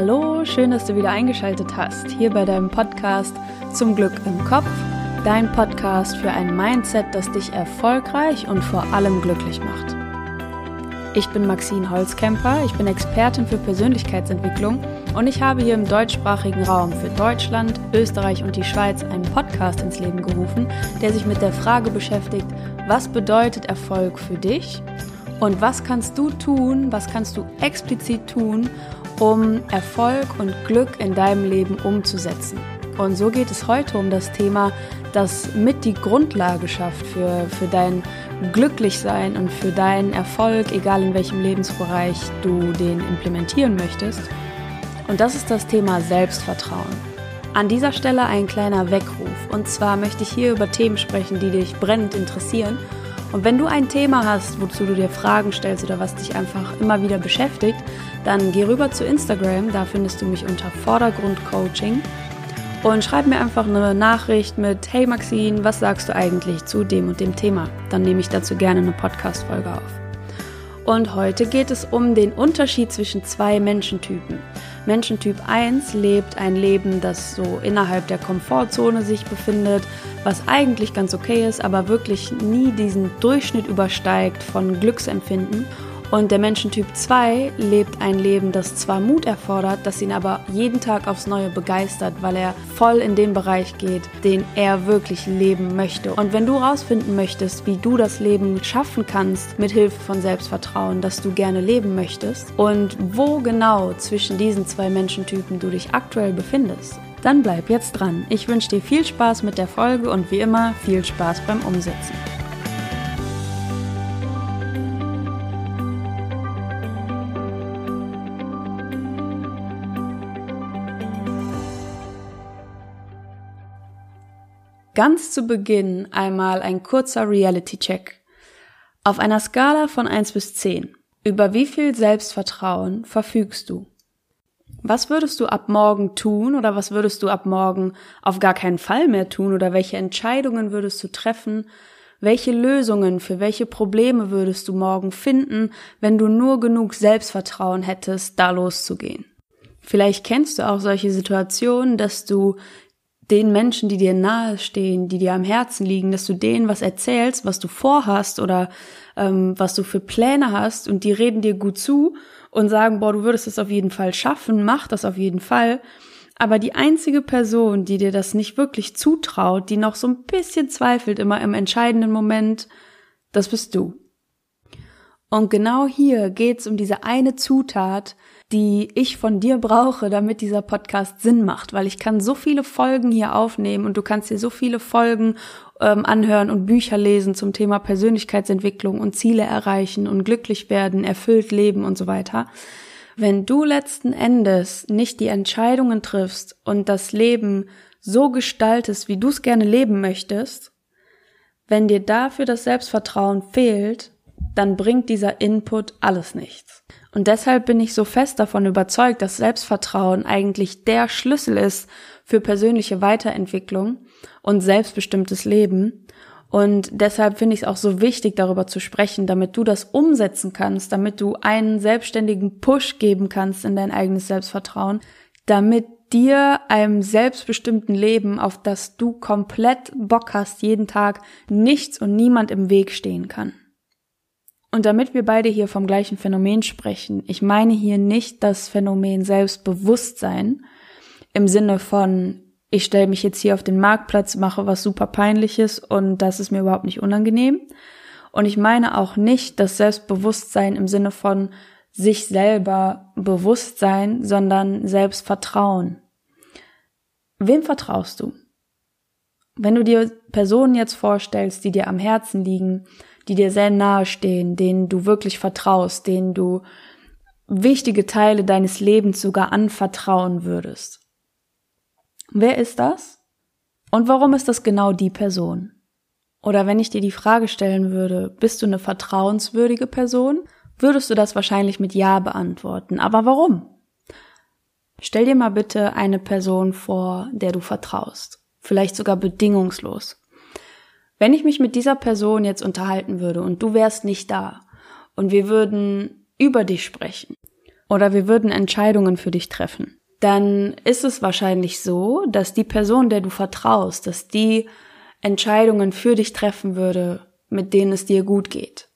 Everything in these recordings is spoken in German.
Hallo, schön, dass du wieder eingeschaltet hast, hier bei deinem Podcast Zum Glück im Kopf, dein Podcast für ein Mindset, das dich erfolgreich und vor allem glücklich macht. Ich bin Maxine Holzkemper, ich bin Expertin für Persönlichkeitsentwicklung und ich habe hier im deutschsprachigen Raum für Deutschland, Österreich und die Schweiz einen Podcast ins Leben gerufen, der sich mit der Frage beschäftigt, was bedeutet Erfolg für dich und was kannst du tun, was kannst du explizit tun, um Erfolg und Glück in deinem Leben umzusetzen. Und so geht es heute um das Thema, das mit die Grundlage schafft für, für dein Glücklichsein und für deinen Erfolg, egal in welchem Lebensbereich du den implementieren möchtest. Und das ist das Thema Selbstvertrauen. An dieser Stelle ein kleiner Weckruf. Und zwar möchte ich hier über Themen sprechen, die dich brennend interessieren und wenn du ein Thema hast, wozu du dir Fragen stellst oder was dich einfach immer wieder beschäftigt, dann geh rüber zu Instagram, da findest du mich unter Vordergrund Coaching und schreib mir einfach eine Nachricht mit Hey Maxine, was sagst du eigentlich zu dem und dem Thema? Dann nehme ich dazu gerne eine Podcast Folge auf. Und heute geht es um den Unterschied zwischen zwei Menschentypen. Menschentyp 1 lebt ein Leben, das so innerhalb der Komfortzone sich befindet, was eigentlich ganz okay ist, aber wirklich nie diesen Durchschnitt übersteigt von Glücksempfinden. Und der Menschentyp 2 lebt ein Leben, das zwar Mut erfordert, das ihn aber jeden Tag aufs Neue begeistert, weil er voll in den Bereich geht, den er wirklich leben möchte. Und wenn du herausfinden möchtest, wie du das Leben schaffen kannst, mit Hilfe von Selbstvertrauen, das du gerne leben möchtest und wo genau zwischen diesen zwei Menschentypen du dich aktuell befindest, dann bleib jetzt dran. Ich wünsche dir viel Spaß mit der Folge und wie immer viel Spaß beim Umsetzen. Ganz zu Beginn einmal ein kurzer Reality-Check. Auf einer Skala von 1 bis 10. Über wie viel Selbstvertrauen verfügst du? Was würdest du ab morgen tun oder was würdest du ab morgen auf gar keinen Fall mehr tun oder welche Entscheidungen würdest du treffen? Welche Lösungen für welche Probleme würdest du morgen finden, wenn du nur genug Selbstvertrauen hättest, da loszugehen? Vielleicht kennst du auch solche Situationen, dass du den Menschen, die dir nahestehen, die dir am Herzen liegen, dass du denen was erzählst, was du vorhast oder ähm, was du für Pläne hast und die reden dir gut zu und sagen, boah, du würdest es auf jeden Fall schaffen, mach das auf jeden Fall. Aber die einzige Person, die dir das nicht wirklich zutraut, die noch so ein bisschen zweifelt immer im entscheidenden Moment, das bist du. Und genau hier geht's um diese eine Zutat, die ich von dir brauche, damit dieser Podcast Sinn macht, weil ich kann so viele Folgen hier aufnehmen und du kannst dir so viele Folgen ähm, anhören und Bücher lesen zum Thema Persönlichkeitsentwicklung und Ziele erreichen und glücklich werden, erfüllt leben und so weiter. Wenn du letzten Endes nicht die Entscheidungen triffst und das Leben so gestaltest, wie du es gerne leben möchtest, wenn dir dafür das Selbstvertrauen fehlt, dann bringt dieser Input alles nichts. Und deshalb bin ich so fest davon überzeugt, dass Selbstvertrauen eigentlich der Schlüssel ist für persönliche Weiterentwicklung und selbstbestimmtes Leben. Und deshalb finde ich es auch so wichtig, darüber zu sprechen, damit du das umsetzen kannst, damit du einen selbstständigen Push geben kannst in dein eigenes Selbstvertrauen, damit dir einem selbstbestimmten Leben, auf das du komplett Bock hast, jeden Tag nichts und niemand im Weg stehen kann. Und damit wir beide hier vom gleichen Phänomen sprechen, ich meine hier nicht das Phänomen Selbstbewusstsein im Sinne von, ich stelle mich jetzt hier auf den Marktplatz, mache was super peinliches und das ist mir überhaupt nicht unangenehm. Und ich meine auch nicht das Selbstbewusstsein im Sinne von sich selber Bewusstsein, sondern Selbstvertrauen. Wem vertraust du? Wenn du dir Personen jetzt vorstellst, die dir am Herzen liegen, die dir sehr nahe stehen, denen du wirklich vertraust, denen du wichtige Teile deines Lebens sogar anvertrauen würdest. Wer ist das? Und warum ist das genau die Person? Oder wenn ich dir die Frage stellen würde, bist du eine vertrauenswürdige Person, würdest du das wahrscheinlich mit Ja beantworten. Aber warum? Stell dir mal bitte eine Person vor, der du vertraust. Vielleicht sogar bedingungslos. Wenn ich mich mit dieser Person jetzt unterhalten würde und du wärst nicht da und wir würden über dich sprechen oder wir würden Entscheidungen für dich treffen, dann ist es wahrscheinlich so, dass die Person, der du vertraust, dass die Entscheidungen für dich treffen würde, mit denen es dir gut geht.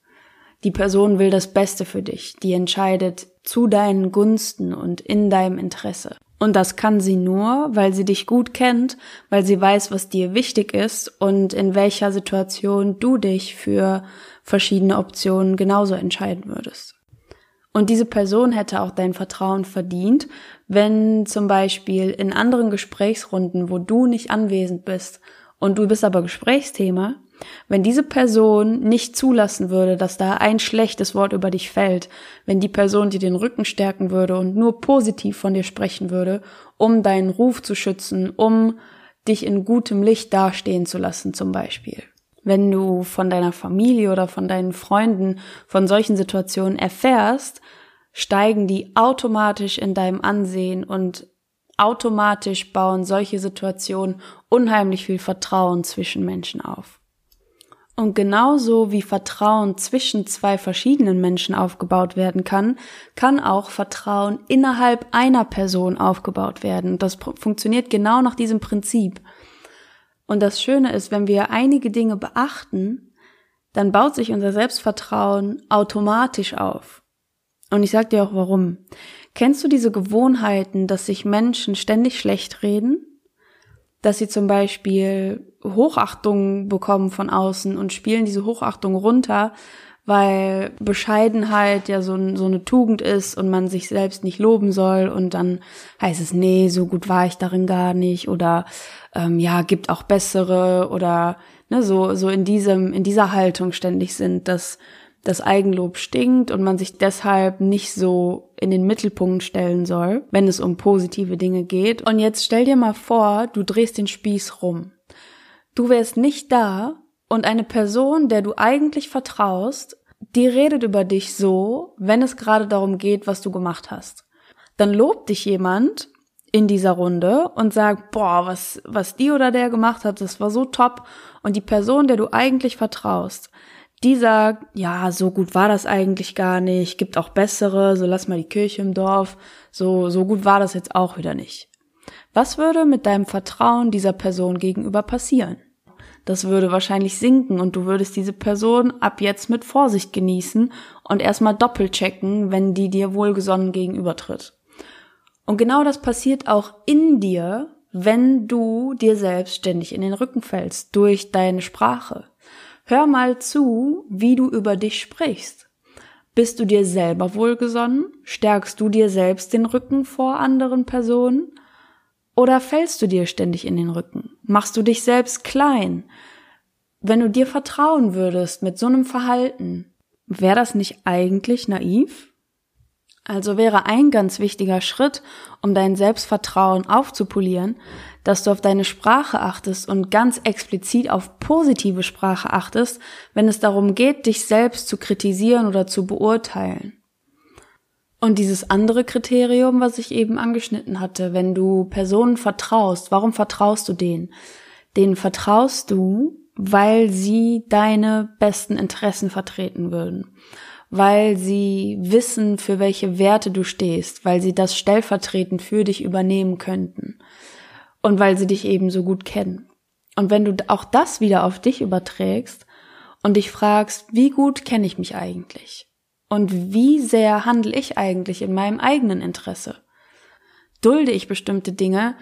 Die Person will das Beste für dich, die entscheidet zu deinen Gunsten und in deinem Interesse. Und das kann sie nur, weil sie dich gut kennt, weil sie weiß, was dir wichtig ist und in welcher Situation du dich für verschiedene Optionen genauso entscheiden würdest. Und diese Person hätte auch dein Vertrauen verdient, wenn zum Beispiel in anderen Gesprächsrunden, wo du nicht anwesend bist und du bist aber Gesprächsthema, wenn diese Person nicht zulassen würde, dass da ein schlechtes Wort über dich fällt, wenn die Person dir den Rücken stärken würde und nur positiv von dir sprechen würde, um deinen Ruf zu schützen, um dich in gutem Licht dastehen zu lassen zum Beispiel. Wenn du von deiner Familie oder von deinen Freunden von solchen Situationen erfährst, steigen die automatisch in deinem Ansehen und automatisch bauen solche Situationen unheimlich viel Vertrauen zwischen Menschen auf. Und genauso wie Vertrauen zwischen zwei verschiedenen Menschen aufgebaut werden kann, kann auch Vertrauen innerhalb einer Person aufgebaut werden. Das funktioniert genau nach diesem Prinzip. Und das Schöne ist, wenn wir einige Dinge beachten, dann baut sich unser Selbstvertrauen automatisch auf. Und ich sag dir auch warum. Kennst du diese Gewohnheiten, dass sich Menschen ständig schlecht reden? Dass sie zum Beispiel Hochachtung bekommen von außen und spielen diese Hochachtung runter, weil Bescheidenheit ja so, so eine Tugend ist und man sich selbst nicht loben soll und dann heißt es, nee, so gut war ich darin gar nicht oder ähm, ja, gibt auch bessere oder ne, so, so in diesem, in dieser Haltung ständig sind, dass das Eigenlob stinkt und man sich deshalb nicht so in den Mittelpunkt stellen soll, wenn es um positive Dinge geht. Und jetzt stell dir mal vor, du drehst den Spieß rum. Du wärst nicht da und eine Person, der du eigentlich vertraust, die redet über dich so, wenn es gerade darum geht, was du gemacht hast. Dann lobt dich jemand in dieser Runde und sagt, boah, was, was die oder der gemacht hat, das war so top. Und die Person, der du eigentlich vertraust, die sagt, ja, so gut war das eigentlich gar nicht, gibt auch bessere, so lass mal die Kirche im Dorf, so, so gut war das jetzt auch wieder nicht. Was würde mit deinem Vertrauen dieser Person gegenüber passieren? Das würde wahrscheinlich sinken und du würdest diese Person ab jetzt mit Vorsicht genießen und erstmal doppelt checken, wenn die dir wohlgesonnen gegenübertritt. Und genau das passiert auch in dir, wenn du dir selbst ständig in den Rücken fällst durch deine Sprache. Hör mal zu, wie du über dich sprichst. Bist du dir selber wohlgesonnen? Stärkst du dir selbst den Rücken vor anderen Personen? Oder fällst du dir ständig in den Rücken? Machst du dich selbst klein? Wenn du dir vertrauen würdest mit so einem Verhalten, wäre das nicht eigentlich naiv? Also wäre ein ganz wichtiger Schritt, um dein Selbstvertrauen aufzupolieren, dass du auf deine Sprache achtest und ganz explizit auf positive Sprache achtest, wenn es darum geht, dich selbst zu kritisieren oder zu beurteilen. Und dieses andere Kriterium, was ich eben angeschnitten hatte, wenn du Personen vertraust, warum vertraust du denen? Denen vertraust du, weil sie deine besten Interessen vertreten würden weil sie wissen, für welche Werte du stehst, weil sie das stellvertretend für dich übernehmen könnten und weil sie dich eben so gut kennen. Und wenn du auch das wieder auf dich überträgst und dich fragst, wie gut kenne ich mich eigentlich? Und wie sehr handle ich eigentlich in meinem eigenen Interesse? Dulde ich bestimmte Dinge,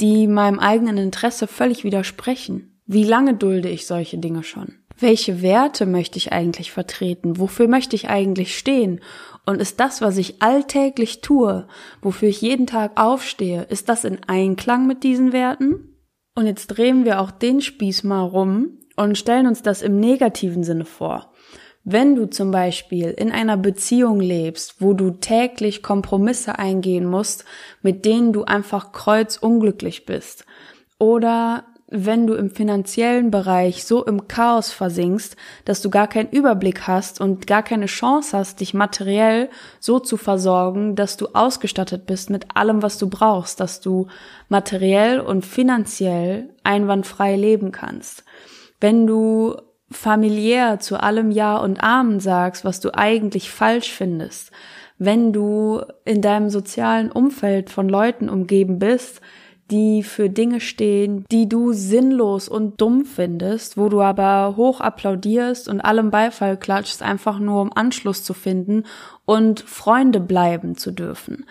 die meinem eigenen Interesse völlig widersprechen? Wie lange dulde ich solche Dinge schon? Welche Werte möchte ich eigentlich vertreten? Wofür möchte ich eigentlich stehen? Und ist das, was ich alltäglich tue, wofür ich jeden Tag aufstehe, ist das in Einklang mit diesen Werten? Und jetzt drehen wir auch den Spieß mal rum und stellen uns das im negativen Sinne vor. Wenn du zum Beispiel in einer Beziehung lebst, wo du täglich Kompromisse eingehen musst, mit denen du einfach kreuzunglücklich bist, oder wenn du im finanziellen Bereich so im Chaos versinkst, dass du gar keinen Überblick hast und gar keine Chance hast, dich materiell so zu versorgen, dass du ausgestattet bist mit allem, was du brauchst, dass du materiell und finanziell einwandfrei leben kannst. Wenn du familiär zu allem Ja und Amen sagst, was du eigentlich falsch findest, wenn du in deinem sozialen Umfeld von Leuten umgeben bist, die für Dinge stehen, die du sinnlos und dumm findest, wo du aber hoch applaudierst und allem Beifall klatschst, einfach nur um Anschluss zu finden und Freunde bleiben zu dürfen.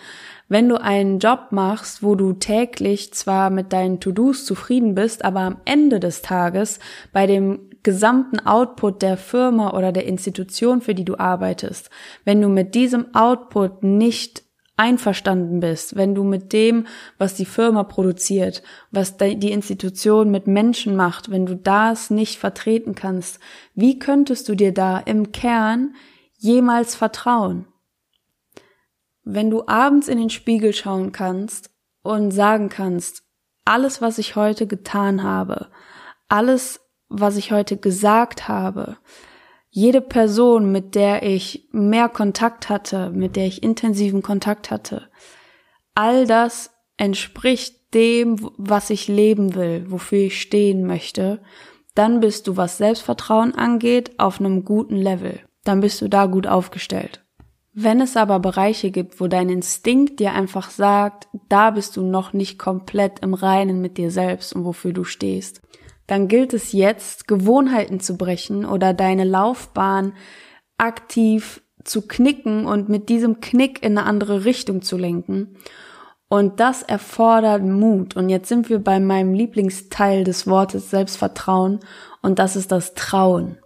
Wenn du einen Job machst, wo du täglich zwar mit deinen To-Dos zufrieden bist, aber am Ende des Tages bei dem gesamten Output der Firma oder der Institution, für die du arbeitest, wenn du mit diesem Output nicht einverstanden bist, wenn du mit dem, was die Firma produziert, was die Institution mit Menschen macht, wenn du das nicht vertreten kannst, wie könntest du dir da im Kern jemals vertrauen? Wenn du abends in den Spiegel schauen kannst und sagen kannst, alles, was ich heute getan habe, alles, was ich heute gesagt habe, jede Person, mit der ich mehr Kontakt hatte, mit der ich intensiven Kontakt hatte, all das entspricht dem, was ich leben will, wofür ich stehen möchte, dann bist du, was Selbstvertrauen angeht, auf einem guten Level. Dann bist du da gut aufgestellt. Wenn es aber Bereiche gibt, wo dein Instinkt dir einfach sagt, da bist du noch nicht komplett im Reinen mit dir selbst und wofür du stehst, dann gilt es jetzt, Gewohnheiten zu brechen oder deine Laufbahn aktiv zu knicken und mit diesem Knick in eine andere Richtung zu lenken. Und das erfordert Mut. Und jetzt sind wir bei meinem Lieblingsteil des Wortes Selbstvertrauen und das ist das Trauen.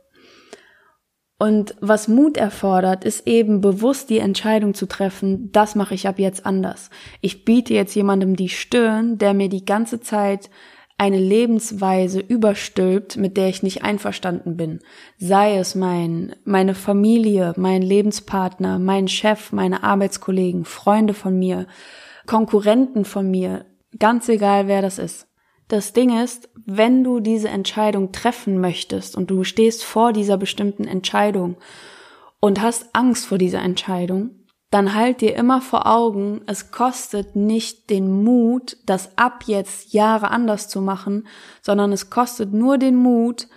Und was Mut erfordert, ist eben bewusst die Entscheidung zu treffen, das mache ich ab jetzt anders. Ich biete jetzt jemandem die Stirn, der mir die ganze Zeit eine Lebensweise überstülpt, mit der ich nicht einverstanden bin. Sei es mein, meine Familie, mein Lebenspartner, mein Chef, meine Arbeitskollegen, Freunde von mir, Konkurrenten von mir, ganz egal wer das ist. Das Ding ist, wenn du diese Entscheidung treffen möchtest und du stehst vor dieser bestimmten Entscheidung und hast Angst vor dieser Entscheidung, dann halt dir immer vor Augen, es kostet nicht den Mut, das ab jetzt Jahre anders zu machen, sondern es kostet nur den Mut,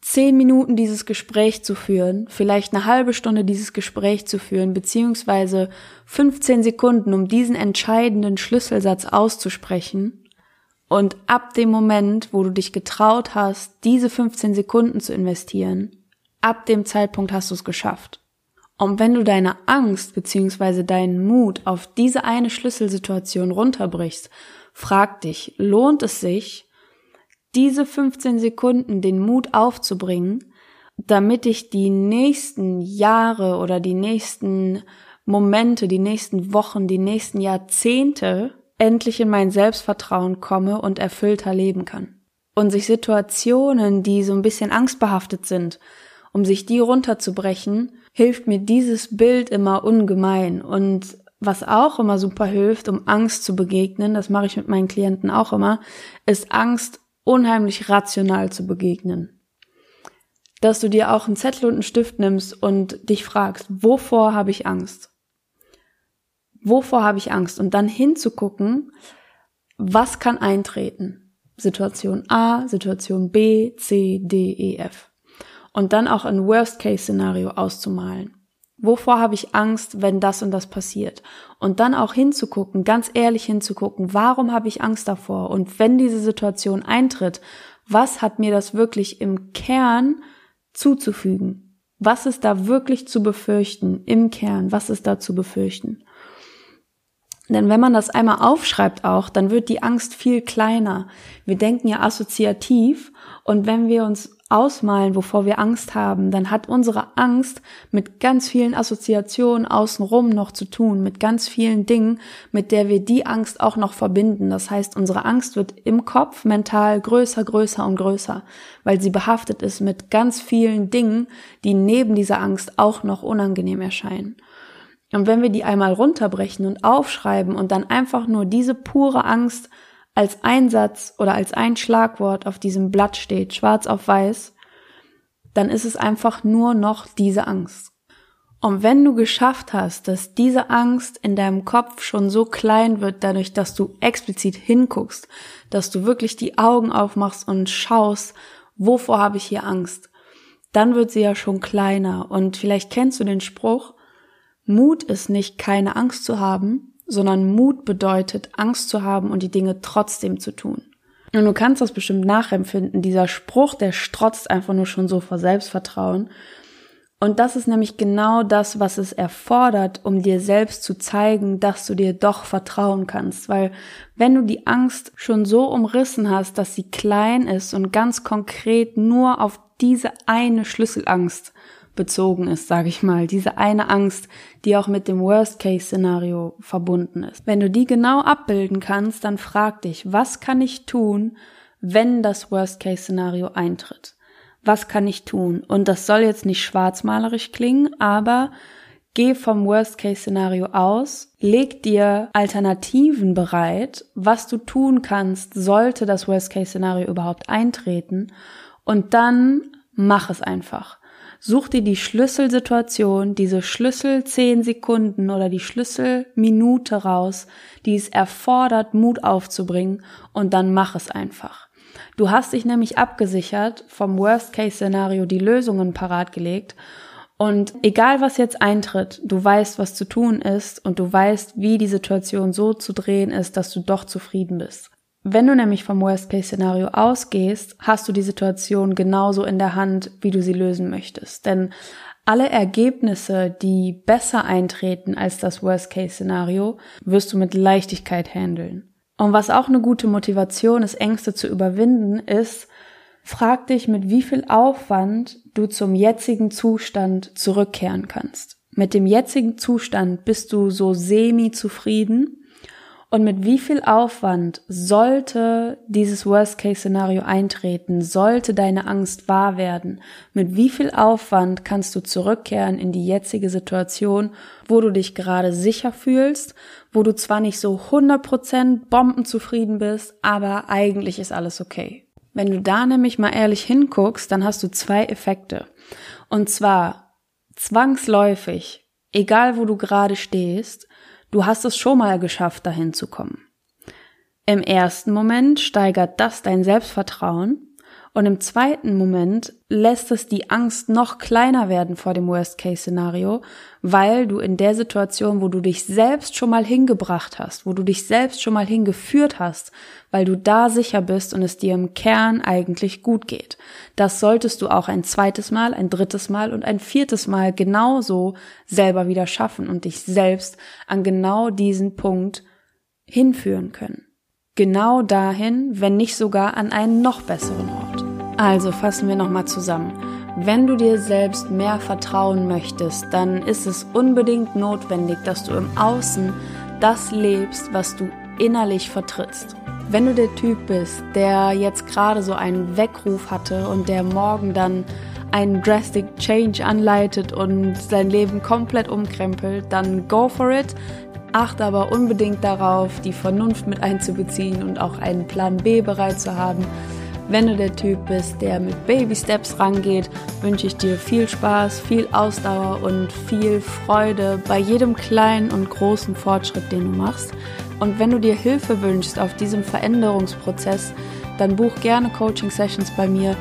zehn Minuten dieses Gespräch zu führen, vielleicht eine halbe Stunde dieses Gespräch zu führen, beziehungsweise 15 Sekunden, um diesen entscheidenden Schlüsselsatz auszusprechen. Und ab dem Moment, wo du dich getraut hast, diese 15 Sekunden zu investieren, ab dem Zeitpunkt hast du es geschafft. Und wenn du deine Angst beziehungsweise deinen Mut auf diese eine Schlüsselsituation runterbrichst, frag dich, lohnt es sich, diese 15 Sekunden den Mut aufzubringen, damit ich die nächsten Jahre oder die nächsten Momente, die nächsten Wochen, die nächsten Jahrzehnte endlich in mein Selbstvertrauen komme und erfüllter leben kann. Und sich Situationen, die so ein bisschen angstbehaftet sind, um sich die runterzubrechen, hilft mir dieses Bild immer ungemein. Und was auch immer super hilft, um Angst zu begegnen, das mache ich mit meinen Klienten auch immer, ist Angst unheimlich rational zu begegnen. Dass du dir auch einen Zettel und einen Stift nimmst und dich fragst, wovor habe ich Angst? Wovor habe ich Angst? Und dann hinzugucken, was kann eintreten? Situation A, Situation B, C, D, E, F und dann auch ein Worst-Case-Szenario auszumalen. Wovor habe ich Angst, wenn das und das passiert? Und dann auch hinzugucken, ganz ehrlich hinzugucken, warum habe ich Angst davor? Und wenn diese Situation eintritt, was hat mir das wirklich im Kern zuzufügen? Was ist da wirklich zu befürchten im Kern? Was ist da zu befürchten? Denn wenn man das einmal aufschreibt auch, dann wird die Angst viel kleiner. Wir denken ja assoziativ und wenn wir uns ausmalen, wovor wir Angst haben, dann hat unsere Angst mit ganz vielen Assoziationen außenrum noch zu tun, mit ganz vielen Dingen, mit der wir die Angst auch noch verbinden. Das heißt, unsere Angst wird im Kopf mental größer, größer und größer, weil sie behaftet ist mit ganz vielen Dingen, die neben dieser Angst auch noch unangenehm erscheinen. Und wenn wir die einmal runterbrechen und aufschreiben und dann einfach nur diese pure Angst als Einsatz oder als ein Schlagwort auf diesem Blatt steht, schwarz auf weiß, dann ist es einfach nur noch diese Angst. Und wenn du geschafft hast, dass diese Angst in deinem Kopf schon so klein wird, dadurch, dass du explizit hinguckst, dass du wirklich die Augen aufmachst und schaust, wovor habe ich hier Angst, dann wird sie ja schon kleiner. Und vielleicht kennst du den Spruch, Mut ist nicht keine Angst zu haben, sondern Mut bedeutet Angst zu haben und die Dinge trotzdem zu tun. Und du kannst das bestimmt nachempfinden. Dieser Spruch, der strotzt einfach nur schon so vor Selbstvertrauen. Und das ist nämlich genau das, was es erfordert, um dir selbst zu zeigen, dass du dir doch vertrauen kannst. Weil wenn du die Angst schon so umrissen hast, dass sie klein ist und ganz konkret nur auf diese eine Schlüsselangst bezogen ist, sage ich mal, diese eine Angst, die auch mit dem Worst-Case-Szenario verbunden ist. Wenn du die genau abbilden kannst, dann frag dich, was kann ich tun, wenn das Worst-Case-Szenario eintritt? Was kann ich tun? Und das soll jetzt nicht schwarzmalerisch klingen, aber geh vom Worst-Case-Szenario aus, leg dir Alternativen bereit, was du tun kannst, sollte das Worst-Case-Szenario überhaupt eintreten, und dann mach es einfach. Such dir die Schlüsselsituation, diese Schlüssel 10 Sekunden oder die Schlüsselminute raus, die es erfordert, Mut aufzubringen und dann mach es einfach. Du hast dich nämlich abgesichert, vom Worst-Case-Szenario die Lösungen parat gelegt und egal was jetzt eintritt, du weißt, was zu tun ist und du weißt, wie die Situation so zu drehen ist, dass du doch zufrieden bist. Wenn du nämlich vom Worst-Case-Szenario ausgehst, hast du die Situation genauso in der Hand, wie du sie lösen möchtest. Denn alle Ergebnisse, die besser eintreten als das Worst-Case-Szenario, wirst du mit Leichtigkeit handeln. Und was auch eine gute Motivation ist, Ängste zu überwinden, ist, frag dich, mit wie viel Aufwand du zum jetzigen Zustand zurückkehren kannst. Mit dem jetzigen Zustand bist du so semi-zufrieden und mit wie viel Aufwand sollte dieses Worst-Case-Szenario eintreten? Sollte deine Angst wahr werden? Mit wie viel Aufwand kannst du zurückkehren in die jetzige Situation, wo du dich gerade sicher fühlst, wo du zwar nicht so 100% bombenzufrieden bist, aber eigentlich ist alles okay. Wenn du da nämlich mal ehrlich hinguckst, dann hast du zwei Effekte. Und zwar zwangsläufig, egal wo du gerade stehst, Du hast es schon mal geschafft, dahin zu kommen. Im ersten Moment steigert das dein Selbstvertrauen und im zweiten Moment lässt es die Angst noch kleiner werden vor dem Worst-Case-Szenario, weil du in der Situation, wo du dich selbst schon mal hingebracht hast, wo du dich selbst schon mal hingeführt hast, weil du da sicher bist und es dir im Kern eigentlich gut geht. Das solltest du auch ein zweites Mal, ein drittes Mal und ein viertes Mal genauso selber wieder schaffen und dich selbst an genau diesen Punkt hinführen können. Genau dahin, wenn nicht sogar an einen noch besseren Ort. Also fassen wir nochmal zusammen. Wenn du dir selbst mehr vertrauen möchtest, dann ist es unbedingt notwendig, dass du im Außen das lebst, was du innerlich vertrittst. Wenn du der Typ bist, der jetzt gerade so einen Weckruf hatte und der morgen dann einen drastic Change anleitet und sein Leben komplett umkrempelt, dann go for it. Achte aber unbedingt darauf, die Vernunft mit einzubeziehen und auch einen Plan B bereit zu haben, wenn du der Typ bist, der mit Baby Steps rangeht, wünsche ich dir viel Spaß, viel Ausdauer und viel Freude bei jedem kleinen und großen Fortschritt, den du machst. Und wenn du dir Hilfe wünschst auf diesem Veränderungsprozess, dann buch gerne Coaching Sessions bei mir.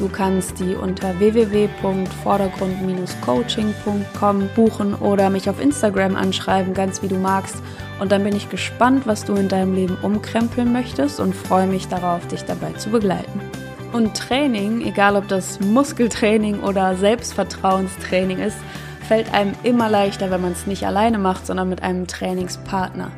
Du kannst die unter www.vordergrund-coaching.com buchen oder mich auf Instagram anschreiben, ganz wie du magst. Und dann bin ich gespannt, was du in deinem Leben umkrempeln möchtest und freue mich darauf, dich dabei zu begleiten. Und Training, egal ob das Muskeltraining oder Selbstvertrauenstraining ist, fällt einem immer leichter, wenn man es nicht alleine macht, sondern mit einem Trainingspartner.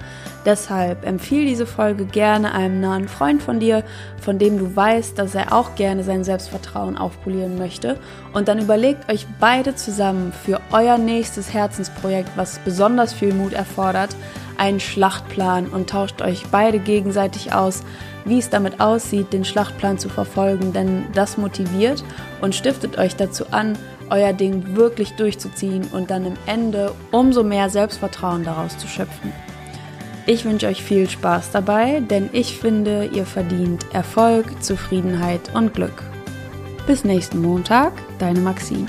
Deshalb empfiehl diese Folge gerne einem nahen Freund von dir, von dem du weißt, dass er auch gerne sein Selbstvertrauen aufpolieren möchte. Und dann überlegt euch beide zusammen für euer nächstes Herzensprojekt, was besonders viel Mut erfordert, einen Schlachtplan und tauscht euch beide gegenseitig aus, wie es damit aussieht, den Schlachtplan zu verfolgen, denn das motiviert und stiftet euch dazu an, euer Ding wirklich durchzuziehen und dann im Ende umso mehr Selbstvertrauen daraus zu schöpfen. Ich wünsche euch viel Spaß dabei, denn ich finde, ihr verdient Erfolg, Zufriedenheit und Glück. Bis nächsten Montag, deine Maxine.